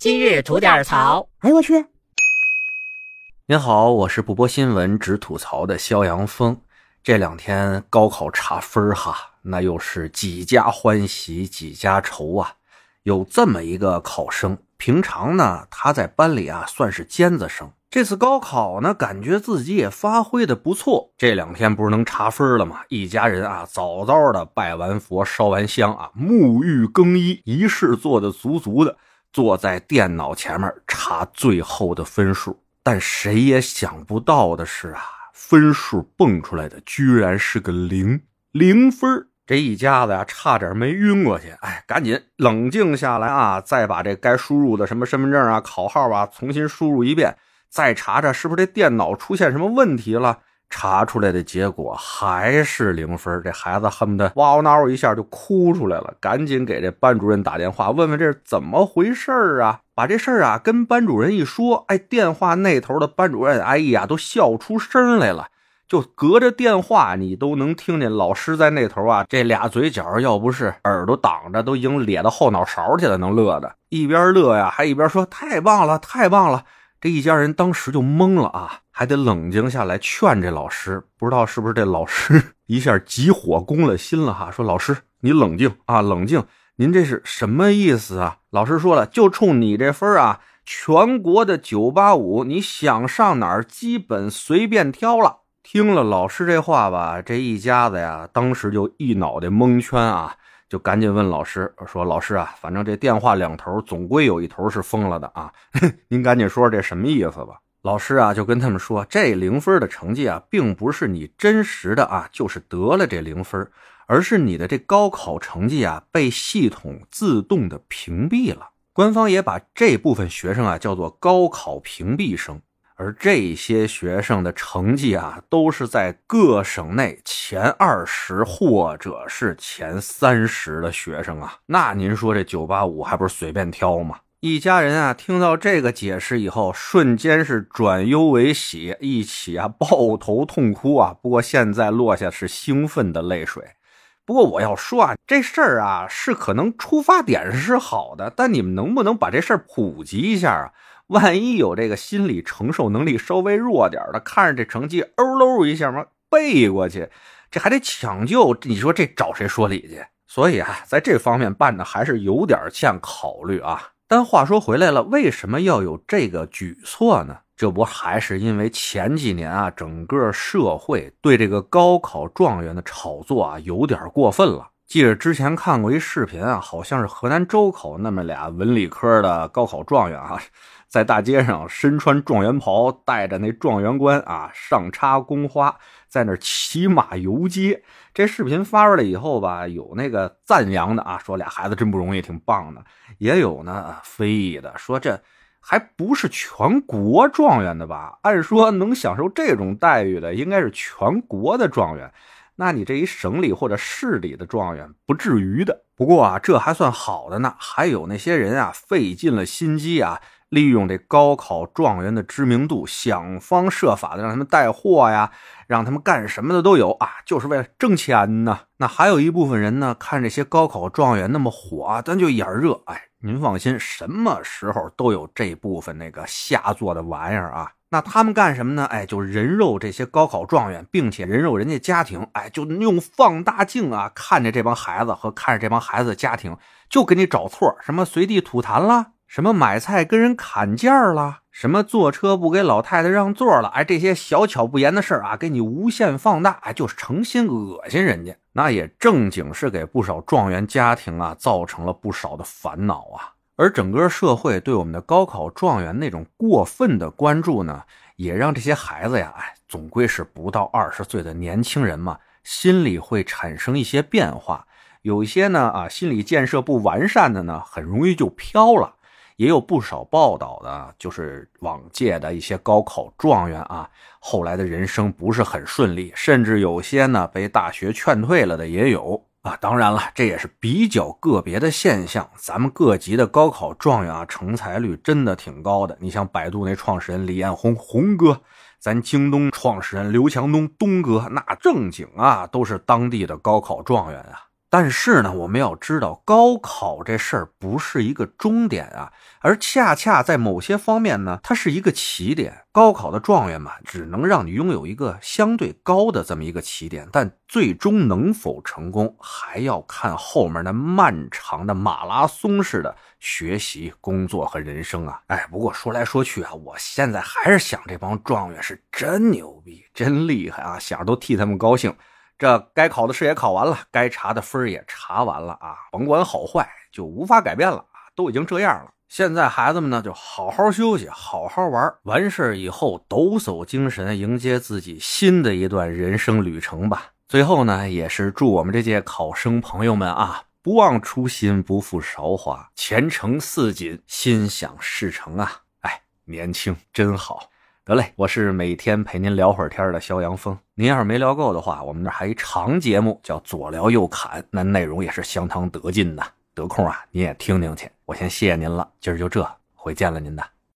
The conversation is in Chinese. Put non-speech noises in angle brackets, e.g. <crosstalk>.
今日吐点槽。哎呦我去！您好，我是不播新闻只吐槽的肖阳峰。这两天高考查分哈，那又是几家欢喜几家愁啊。有这么一个考生，平常呢他在班里啊算是尖子生，这次高考呢感觉自己也发挥的不错。这两天不是能查分了吗？一家人啊早早的拜完佛烧完香啊，沐浴更衣，仪式做的足足的，坐在电脑前面查最后的分数。但谁也想不到的是啊，分数蹦出来的居然是个零零分这一家子呀，差点没晕过去。哎，赶紧冷静下来啊，再把这该输入的什么身份证啊、考号啊重新输入一遍，再查查是不是这电脑出现什么问题了。查出来的结果还是零分，这孩子恨不得哇哇闹一下就哭出来了，赶紧给这班主任打电话，问问这是怎么回事啊？把这事儿啊跟班主任一说，哎，电话那头的班主任，哎呀，都笑出声来了，就隔着电话你都能听见老师在那头啊，这俩嘴角要不是耳朵挡着，都已经咧到后脑勺去了，能乐的，一边乐呀，还一边说太棒了，太棒了。这一家人当时就懵了啊，还得冷静下来劝这老师。不知道是不是这老师 <laughs> 一下急火攻了心了哈？说老师你冷静啊，冷静，您这是什么意思啊？老师说了，就冲你这分啊，全国的九八五，你想上哪儿基本随便挑了。听了老师这话吧，这一家子呀，当时就一脑袋蒙圈啊。就赶紧问老师说：“老师啊，反正这电话两头总归有一头是疯了的啊，<laughs> 您赶紧说说这什么意思吧。”老师啊就跟他们说：“这零分的成绩啊，并不是你真实的啊，就是得了这零分，而是你的这高考成绩啊被系统自动的屏蔽了。官方也把这部分学生啊叫做高考屏蔽生。”而这些学生的成绩啊，都是在各省内前二十或者是前三十的学生啊。那您说这九八五还不是随便挑吗？一家人啊，听到这个解释以后，瞬间是转忧为喜，一起啊抱头痛哭啊。不过现在落下是兴奋的泪水。不过我要说啊，这事儿啊是可能出发点是好的，但你们能不能把这事儿普及一下啊？万一有这个心理承受能力稍微弱点的，看着这成绩欧喽一下嘛背过去，这还得抢救，你说这找谁说理去？所以啊，在这方面办的还是有点欠考虑啊。但话说回来了，为什么要有这个举措呢？这不还是因为前几年啊，整个社会对这个高考状元的炒作啊有点过分了。记着之前看过一视频啊，好像是河南周口那么俩文理科的高考状元啊。在大街上身穿状元袍，带着那状元冠啊，上插宫花，在那骑马游街。这视频发出来以后吧，有那个赞扬的啊，说俩孩子真不容易，挺棒的；也有呢非议的，说这还不是全国状元的吧？按说能享受这种待遇的，应该是全国的状元。那你这一省里或者市里的状元，不至于的。不过啊，这还算好的呢，还有那些人啊，费尽了心机啊。利用这高考状元的知名度，想方设法的让他们带货呀，让他们干什么的都有啊，就是为了挣钱呢。那还有一部分人呢，看这些高考状元那么火，咱就眼热。哎，您放心，什么时候都有这部分那个下作的玩意儿啊。那他们干什么呢？哎，就人肉这些高考状元，并且人肉人家家庭。哎，就用放大镜啊，看着这帮孩子和看着这帮孩子的家庭，就给你找错，什么随地吐痰啦。什么买菜跟人砍价啦？什么坐车不给老太太让座了？哎，这些小巧不言的事儿啊，给你无限放大，哎，就是诚心恶心人家。那也正经是给不少状元家庭啊，造成了不少的烦恼啊。而整个社会对我们的高考状元那种过分的关注呢，也让这些孩子呀，哎，总归是不到二十岁的年轻人嘛，心里会产生一些变化。有一些呢，啊，心理建设不完善的呢，很容易就飘了。也有不少报道的，就是往届的一些高考状元啊，后来的人生不是很顺利，甚至有些呢被大学劝退了的也有啊。当然了，这也是比较个别的现象。咱们各级的高考状元啊，成才率真的挺高的。你像百度那创始人李彦宏，宏哥；咱京东创始人刘强东，东哥，那正经啊，都是当地的高考状元啊。但是呢，我们要知道，高考这事儿不是一个终点啊，而恰恰在某些方面呢，它是一个起点。高考的状元嘛，只能让你拥有一个相对高的这么一个起点，但最终能否成功，还要看后面那漫长的马拉松式的学习、工作和人生啊！哎，不过说来说去啊，我现在还是想，这帮状元是真牛逼，真厉害啊，想着都替他们高兴。这该考的试也考完了，该查的分也查完了啊！甭管好坏，就无法改变了啊！都已经这样了，现在孩子们呢，就好好休息，好好玩，完事以后抖擞精神，迎接自己新的一段人生旅程吧。最后呢，也是祝我们这届考生朋友们啊，不忘初心，不负韶华，前程似锦，心想事成啊！哎，年轻真好。得嘞，我是每天陪您聊会儿天的肖阳峰。您要是没聊够的话，我们这还一长节目叫左聊右侃，那内容也是相当得劲呐。得空啊，您也听听去。我先谢谢您了，今儿就这，回见了您的。